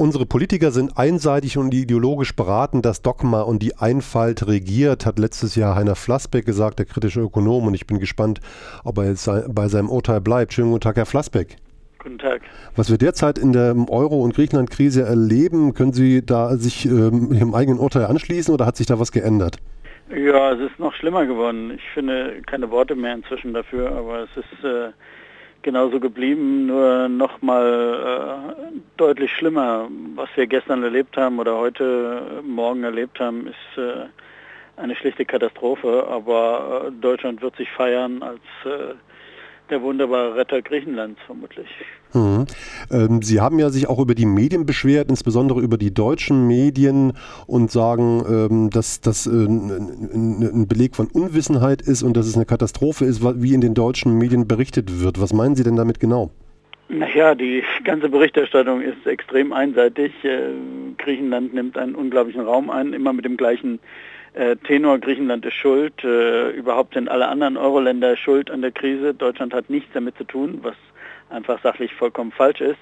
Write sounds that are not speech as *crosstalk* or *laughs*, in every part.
Unsere Politiker sind einseitig und ideologisch beraten. Das Dogma und die Einfalt regiert, hat letztes Jahr Heiner Flassbeck gesagt, der kritische Ökonom. Und ich bin gespannt, ob er jetzt bei seinem Urteil bleibt. Schönen guten Tag, Herr Flassbeck. Guten Tag. Was wir derzeit in der Euro- und Griechenland-Krise erleben, können Sie da sich ähm, Ihrem eigenen Urteil anschließen oder hat sich da was geändert? Ja, es ist noch schlimmer geworden. Ich finde keine Worte mehr inzwischen dafür, aber es ist äh, genauso geblieben, nur noch mal äh, deutlich schlimmer. Was wir gestern erlebt haben oder heute äh, Morgen erlebt haben, ist äh, eine schlichte Katastrophe. Aber äh, Deutschland wird sich feiern als äh, der wunderbare Retter Griechenlands vermutlich. Mhm. Ähm, Sie haben ja sich auch über die Medien beschwert, insbesondere über die deutschen Medien und sagen, ähm, dass das äh, ein Beleg von Unwissenheit ist und dass es eine Katastrophe ist, wie in den deutschen Medien berichtet wird. Was meinen Sie denn damit genau? Naja, die ganze Berichterstattung ist extrem einseitig. Äh, Griechenland nimmt einen unglaublichen Raum ein, immer mit dem gleichen Tenor, Griechenland ist schuld, äh, überhaupt sind alle anderen Euro-Länder schuld an der Krise. Deutschland hat nichts damit zu tun, was einfach sachlich vollkommen falsch ist.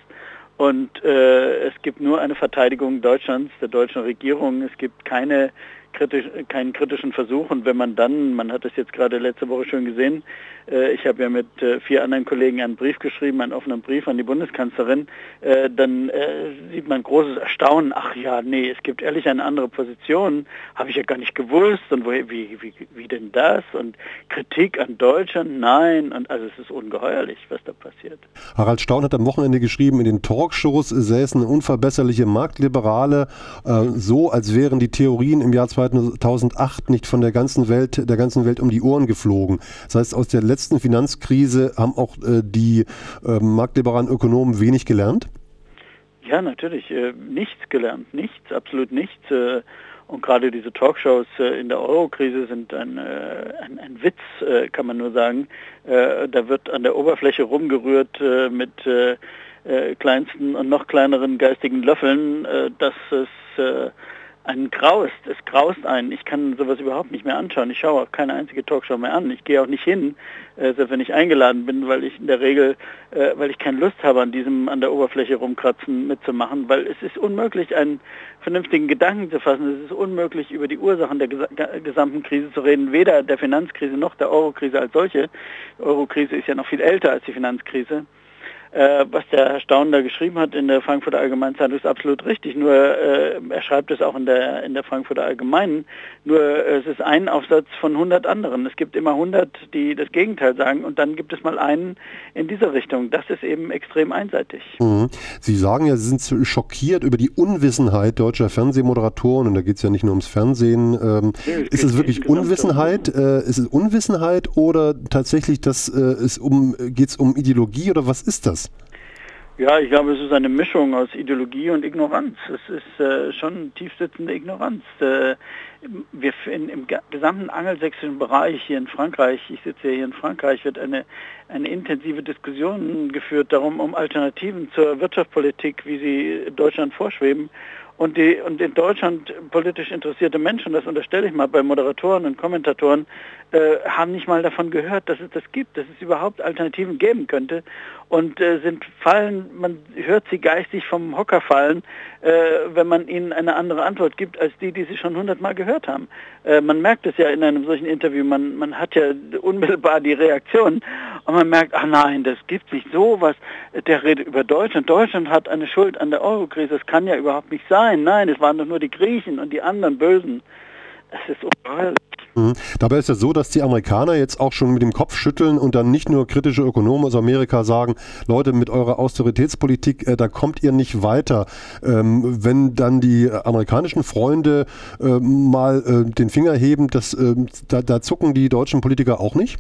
Und äh, es gibt nur eine Verteidigung Deutschlands, der deutschen Regierung. Es gibt keine kritisch, keinen kritischen Versuch. Und wenn man dann, man hat es jetzt gerade letzte Woche schon gesehen, äh, ich habe ja mit äh, vier anderen Kollegen einen Brief geschrieben, einen offenen Brief an die Bundeskanzlerin, äh, dann äh, sieht man großes Erstaunen. Ach ja, nee, es gibt ehrlich eine andere Position, habe ich ja gar nicht gewusst. Und woher, wie, wie, wie denn das? Und Kritik an Deutschland? Nein. Und also es ist ungeheuerlich, was da passiert. Harald Staun hat am Wochenende geschrieben, in den Talkshows säßen unverbesserliche Marktliberale äh, so, als wären die Theorien im Jahr 2000 2008 nicht von der ganzen Welt, der ganzen Welt um die Ohren geflogen. Das heißt, aus der letzten Finanzkrise haben auch äh, die äh, marktliberalen Ökonomen wenig gelernt? Ja, natürlich. Äh, nichts gelernt. Nichts, absolut nichts. Äh, und gerade diese Talkshows äh, in der Euro-Krise sind ein, äh, ein, ein, Witz, kann man nur sagen. Da wird an der Oberfläche rumgerührt mit kleinsten und noch kleineren geistigen Löffeln, dass es einen graust, es graust einen. Ich kann sowas überhaupt nicht mehr anschauen. Ich schaue auch keine einzige Talkshow mehr an. Ich gehe auch nicht hin, äh, selbst wenn ich eingeladen bin, weil ich in der Regel, äh, weil ich keine Lust habe, an diesem an der Oberfläche rumkratzen mitzumachen, weil es ist unmöglich, einen vernünftigen Gedanken zu fassen. Es ist unmöglich, über die Ursachen der gesamten Krise zu reden, weder der Finanzkrise noch der Eurokrise als solche. Die Eurokrise ist ja noch viel älter als die Finanzkrise äh, was der Herr Staun da geschrieben hat in der Frankfurter Allgemeinen Zeitung ist absolut richtig. Nur äh, er schreibt es auch in der, in der Frankfurter Allgemeinen. Nur äh, es ist ein Aufsatz von 100 anderen. Es gibt immer 100, die das Gegenteil sagen und dann gibt es mal einen in dieser Richtung. Das ist eben extrem einseitig. Mhm. Sie sagen ja, Sie sind schockiert über die Unwissenheit deutscher Fernsehmoderatoren und da geht es ja nicht nur ums Fernsehen. Ähm, nee, ist es wirklich Unwissenheit? Äh, ist es Unwissenheit oder tatsächlich das, äh, es um, geht es um Ideologie oder was ist das? Ja, ich glaube, es ist eine Mischung aus Ideologie und Ignoranz. Es ist äh, schon tiefsitzende Ignoranz. Äh, wir in, im gesamten angelsächsischen Bereich hier in Frankreich, ich sitze hier in Frankreich, wird eine, eine intensive Diskussion geführt darum, um Alternativen zur Wirtschaftspolitik, wie sie Deutschland vorschweben. Und, die, und in Deutschland politisch interessierte Menschen, das unterstelle ich mal bei Moderatoren und Kommentatoren, äh, haben nicht mal davon gehört, dass es das gibt, dass es überhaupt Alternativen geben könnte und äh, sind fallen, man hört sie geistig vom Hocker fallen, äh, wenn man ihnen eine andere Antwort gibt, als die, die sie schon hundertmal gehört haben. Äh, man merkt es ja in einem solchen Interview, man, man hat ja unmittelbar die Reaktion und man merkt, ach nein, das gibt sich sowas, der redet über Deutschland, Deutschland hat eine Schuld an der Eurokrise, das kann ja überhaupt nicht sein, nein, es waren doch nur die Griechen und die anderen Bösen. Es ist ungeheuerlich. Mhm. Dabei ist es so, dass die Amerikaner jetzt auch schon mit dem Kopf schütteln und dann nicht nur kritische Ökonomen aus Amerika sagen, Leute, mit eurer Austeritätspolitik, äh, da kommt ihr nicht weiter. Ähm, wenn dann die amerikanischen Freunde äh, mal äh, den Finger heben, das, ähm, da, da zucken die deutschen Politiker auch nicht?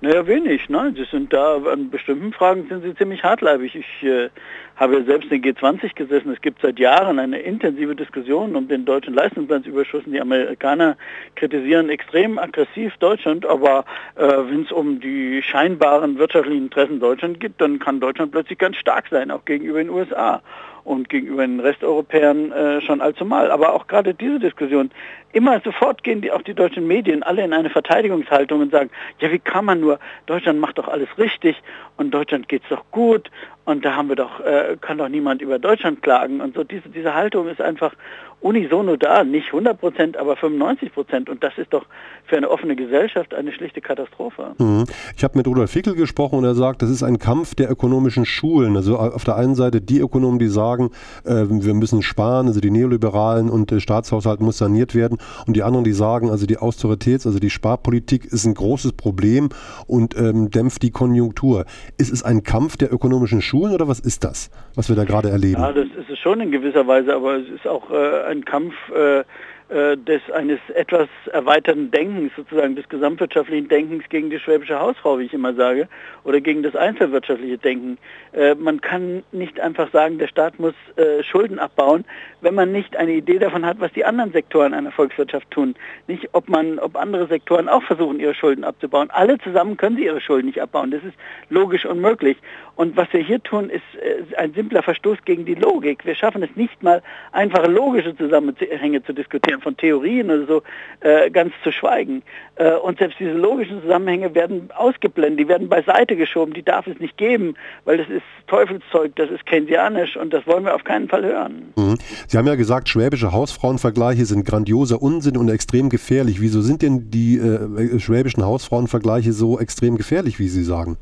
Naja, wenig. Ne? Sie sind da, an bestimmten Fragen sind sie ziemlich hartleibig. Ich äh, habe selbst in G20 gesessen. Es gibt seit Jahren eine intensive Diskussion um den deutschen Leistungsbilanzüberschuss. Die Amerikaner kritisieren extrem aggressiv Deutschland, aber äh, wenn es um die scheinbaren wirtschaftlichen Interessen Deutschland geht, dann kann Deutschland plötzlich ganz stark sein, auch gegenüber den USA und gegenüber den Resteuropäern äh, schon allzumal. Aber auch gerade diese Diskussion, immer sofort gehen die, auch die deutschen Medien alle in eine Verteidigungshaltung und sagen, ja wie kann man nur, Deutschland macht doch alles richtig und Deutschland geht es doch gut Und da haben wir doch, äh, kann doch niemand über Deutschland klagen. Und so diese, diese Haltung ist einfach unisono da, nicht 100 Prozent, aber 95 Prozent. Und das ist doch für eine offene Gesellschaft eine schlichte Katastrophe. Mhm. Ich habe mit Rudolf Fickel gesprochen und er sagt, das ist ein Kampf der ökonomischen Schulen. Also auf der einen Seite die Ökonomen, die sagen, äh, wir müssen sparen, also die Neoliberalen und der Staatshaushalt muss saniert werden. Und die anderen, die sagen, also die Austeritäts-, also die Sparpolitik ist ein großes Problem und ähm, dämpft die Konjunktur. Ist es ein Kampf der ökonomischen Schulen oder was ist das, was wir da gerade erleben? Ja, das ist es schon in gewisser Weise, aber es ist auch äh, ein Kampf äh, des eines etwas erweiterten Denkens, sozusagen des gesamtwirtschaftlichen Denkens gegen die schwäbische Hausfrau, wie ich immer sage, oder gegen das einzelwirtschaftliche Denken. Äh, man kann nicht einfach sagen, der Staat muss äh, Schulden abbauen, wenn man nicht eine Idee davon hat, was die anderen Sektoren einer Volkswirtschaft tun. Nicht, ob man, ob andere Sektoren auch versuchen, ihre Schulden abzubauen. Alle zusammen können sie ihre Schulden nicht abbauen. Das ist logisch unmöglich. Und was wir hier tun, ist äh, ein simpler Verstoß gegen die Logik. Wir schaffen es nicht mal, einfache logische Zusammenhänge zu diskutieren, von Theorien oder so, äh, ganz zu schweigen. Äh, und selbst diese logischen Zusammenhänge werden ausgeblendet, die werden beiseite geschoben, die darf es nicht geben, weil das ist Teufelszeug, das ist keynesianisch und das wollen wir auf keinen Fall hören. Mhm. Sie haben ja gesagt, schwäbische Hausfrauenvergleiche sind grandioser Unsinn und extrem gefährlich. Wieso sind denn die äh, schwäbischen Hausfrauenvergleiche so extrem gefährlich, wie Sie sagen?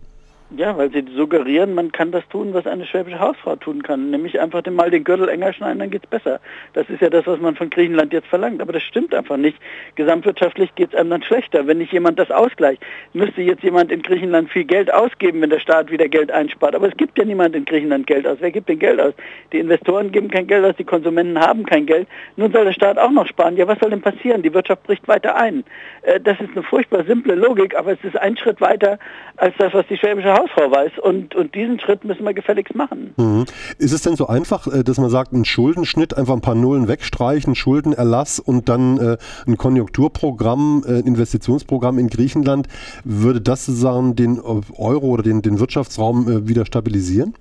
Ja, weil sie suggerieren, man kann das tun, was eine schwäbische Hausfrau tun kann, nämlich einfach mal den Gürtel enger schneiden, dann geht's besser. Das ist ja das, was man von Griechenland jetzt verlangt, aber das stimmt einfach nicht. Gesamtwirtschaftlich geht's einem dann schlechter, wenn nicht jemand das ausgleicht. Müsste jetzt jemand in Griechenland viel Geld ausgeben, wenn der Staat wieder Geld einspart, aber es gibt ja niemand in Griechenland Geld aus. Wer gibt denn Geld aus? Die Investoren geben kein Geld aus, die Konsumenten haben kein Geld. Nun soll der Staat auch noch sparen. Ja, was soll denn passieren? Die Wirtschaft bricht weiter ein. Äh, das ist eine furchtbar simple Logik, aber es ist ein Schritt weiter als das, was die schwäbische Hausfrau weiß. Und, und diesen Schritt müssen wir gefälligst machen. Mhm. Ist es denn so einfach, äh, dass man sagt, ein Schuldenschnitt, einfach ein paar Nullen wegstreichen, Schuldenerlass und dann äh, ein Konjunkturprogramm, ein äh, Investitionsprogramm in Griechenland, würde das sozusagen den Euro oder den, den Wirtschaftsraum äh, wieder stabilisieren?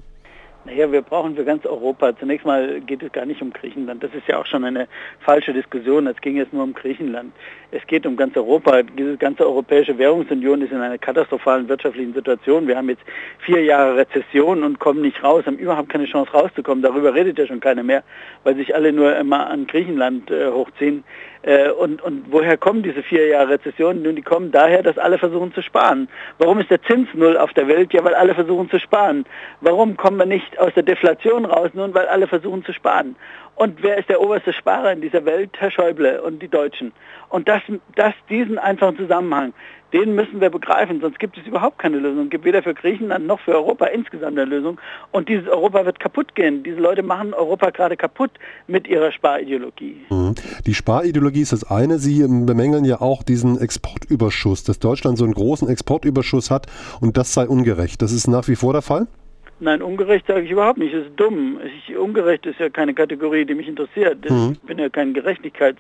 Naja, wir brauchen für ganz Europa, zunächst mal geht es gar nicht um Griechenland. Das ist ja auch schon eine falsche Diskussion. Es ging jetzt nur um Griechenland. Es geht um ganz Europa. Diese ganze Europäische Währungsunion ist in einer katastrophalen wirtschaftlichen Situation. Wir haben jetzt vier Jahre Rezession und kommen nicht raus, haben überhaupt keine Chance rauszukommen. Darüber redet ja schon keiner mehr, weil sich alle nur immer an Griechenland äh, hochziehen. Äh, und, und woher kommen diese vier Jahre Rezession? Nun, die kommen daher, dass alle versuchen zu sparen. Warum ist der Zins null auf der Welt? Ja, weil alle versuchen zu sparen. Warum kommen wir nicht aus der Deflation raus? Nun, weil alle versuchen zu sparen. Und wer ist der oberste Sparer in dieser Welt? Herr Schäuble und die Deutschen. Und das, das, diesen einfachen Zusammenhang, den müssen wir begreifen, sonst gibt es überhaupt keine Lösung. Es gibt weder für Griechenland noch für Europa insgesamt eine Lösung. Und dieses Europa wird kaputt gehen. Diese Leute machen Europa gerade kaputt mit ihrer Sparideologie. Mhm. Die Sparideologie ist das eine. Sie bemängeln ja auch diesen Exportüberschuss, dass Deutschland so einen großen Exportüberschuss hat und das sei ungerecht. Das ist nach wie vor der Fall? Nein, ungerecht sage ich überhaupt nicht. Es ist dumm. Ich, ungerecht ist ja keine Kategorie, die mich interessiert. Mhm. Ich bin ja kein Gerechtigkeits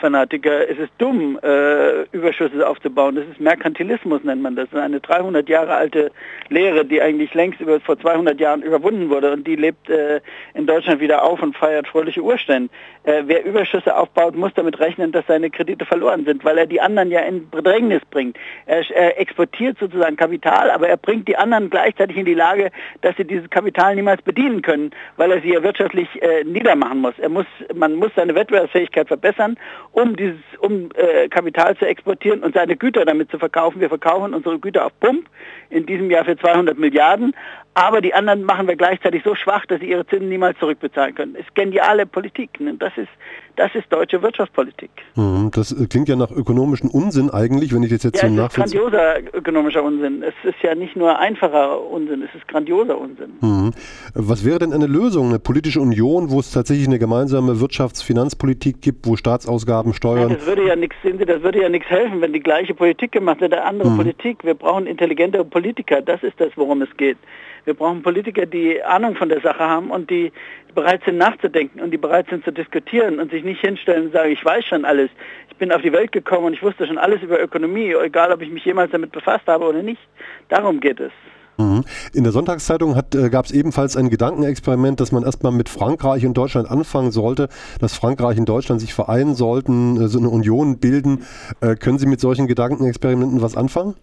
Fanatiker, es ist dumm, äh, Überschüsse aufzubauen. Das ist Merkantilismus, nennt man das. eine 300 Jahre alte Lehre, die eigentlich längst über, vor 200 Jahren überwunden wurde und die lebt äh, in Deutschland wieder auf und feiert fröhliche Urstände. Äh, wer Überschüsse aufbaut, muss damit rechnen, dass seine Kredite verloren sind, weil er die anderen ja in Bedrängnis bringt. Er, er exportiert sozusagen Kapital, aber er bringt die anderen gleichzeitig in die Lage, dass sie dieses Kapital niemals bedienen können, weil er sie ja wirtschaftlich äh, niedermachen muss. Er muss. Man muss seine Wettbewerbsfähigkeit verbessern um dieses, um äh, Kapital zu exportieren und seine Güter damit zu verkaufen. Wir verkaufen unsere Güter auf Pump in diesem Jahr für 200 Milliarden, aber die anderen machen wir gleichzeitig so schwach, dass sie ihre Zinsen niemals zurückbezahlen können. Das ist geniale Politik. Ne? Das ist das ist deutsche Wirtschaftspolitik. Mhm, das äh, klingt ja nach ökonomischem Unsinn eigentlich, wenn ich das jetzt ja, so nachvollziehe. Es ist grandioser ökonomischer Unsinn. Es ist ja nicht nur einfacher Unsinn, es ist grandioser Unsinn. Mhm. Was wäre denn eine Lösung, eine politische Union, wo es tatsächlich eine gemeinsame Wirtschafts-, Finanzpolitik gibt, wo Staatsausgaben steuern? Ja, das würde ja nichts, das würde ja nichts helfen, wenn die gleiche Politik gemacht hätte, andere mhm. Politik. Wir brauchen intelligentere Politiker. Das ist das, worum es geht. Wir brauchen Politiker, die Ahnung von der Sache haben und die bereit sind nachzudenken und die bereit sind zu diskutieren und sich nicht hinstellen und sagen, ich weiß schon alles. Ich bin auf die Welt gekommen und ich wusste schon alles über Ökonomie, egal ob ich mich jemals damit befasst habe oder nicht. Darum geht es. Mhm. In der Sonntagszeitung äh, gab es ebenfalls ein Gedankenexperiment, dass man erstmal mit Frankreich und Deutschland anfangen sollte, dass Frankreich und Deutschland sich vereinen sollten, äh, so eine Union bilden. Äh, können Sie mit solchen Gedankenexperimenten was anfangen?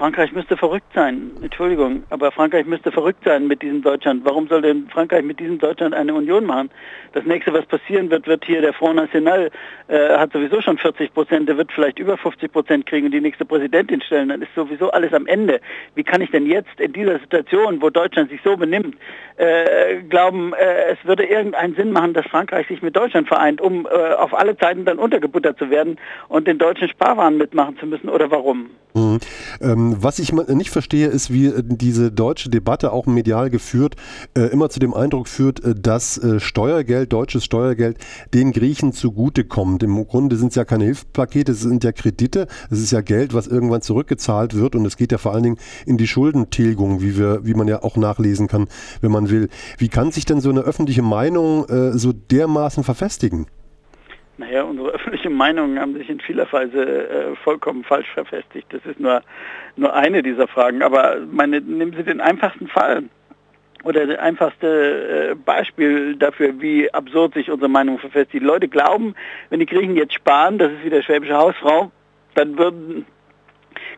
Frankreich müsste verrückt sein. Entschuldigung, aber Frankreich müsste verrückt sein mit diesem Deutschland. Warum soll denn Frankreich mit diesem Deutschland eine Union machen? Das nächste, was passieren wird, wird hier der Front National, äh, hat sowieso schon 40 Prozent, der wird vielleicht über 50 Prozent kriegen und die nächste Präsidentin stellen. Dann ist sowieso alles am Ende. Wie kann ich denn jetzt in dieser Situation, wo Deutschland sich so benimmt, äh, glauben, äh, es würde irgendeinen Sinn machen, dass Frankreich sich mit Deutschland vereint, um äh, auf alle Zeiten dann untergebuttert zu werden und den deutschen Sparwaren mitmachen zu müssen? Oder warum? Mhm. Ähm, was ich nicht verstehe, ist, wie äh, diese deutsche Debatte auch medial geführt äh, immer zu dem Eindruck führt, äh, dass Steuergeld, deutsches Steuergeld, den Griechen zugutekommt. Im Grunde sind es ja keine Hilfspakete, es sind ja Kredite, es ist ja Geld, was irgendwann zurückgezahlt wird und es geht ja vor allen Dingen in die Schuldentilgung, wie wir, wie man ja auch nachlesen kann, wenn man will. Wie kann sich denn so eine öffentliche Meinung so dermaßen verfestigen? Naja, unsere *laughs* öffentliche Meinungen haben sich in vieler Weise äh, vollkommen falsch verfestigt. Das ist nur, nur eine dieser Fragen. Aber meine, nehmen Sie den einfachsten Fall oder das einfachste äh, Beispiel dafür, wie absurd sich unsere Meinung verfestigt. Die Leute glauben, wenn die Griechen jetzt sparen, das ist wie der schwäbische Hausfrau, dann würden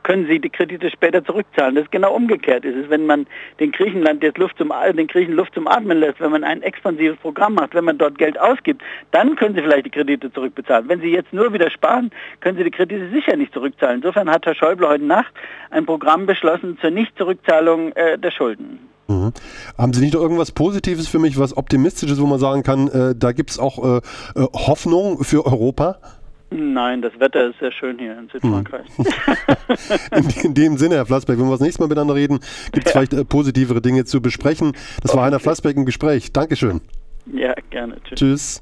können sie die Kredite später zurückzahlen. Das ist genau umgekehrt. Es ist, wenn man den Griechenland jetzt Luft zum, den Griechen Luft zum Atmen lässt, wenn man ein expansives Programm macht, wenn man dort Geld ausgibt, dann können sie vielleicht die Kredite zurückbezahlen. Wenn sie jetzt nur wieder sparen, können sie die Kredite sicher nicht zurückzahlen. Insofern hat Herr Schäuble heute Nacht ein Programm beschlossen zur Nichtzurückzahlung äh, der Schulden. Mhm. Haben Sie nicht noch irgendwas Positives für mich, was Optimistisches, wo man sagen kann, äh, da gibt es auch äh, äh Hoffnung für Europa? Nein, das Wetter ist sehr schön hier in Südfrankreich. *laughs* in, in, dem Sinne, Herr Flassbeck, wenn wir das nächste Mal miteinander reden, gibt es ja. vielleicht äh, positivere Dinge zu besprechen. Das war Heiner Flassbeck im Gespräch. Dankeschön. Ja, gerne. Tschüss. Tschüss.